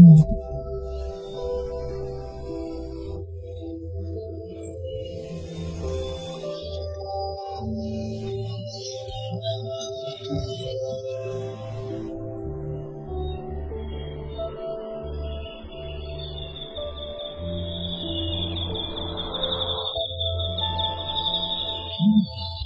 Mm. you.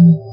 Mm-hmm.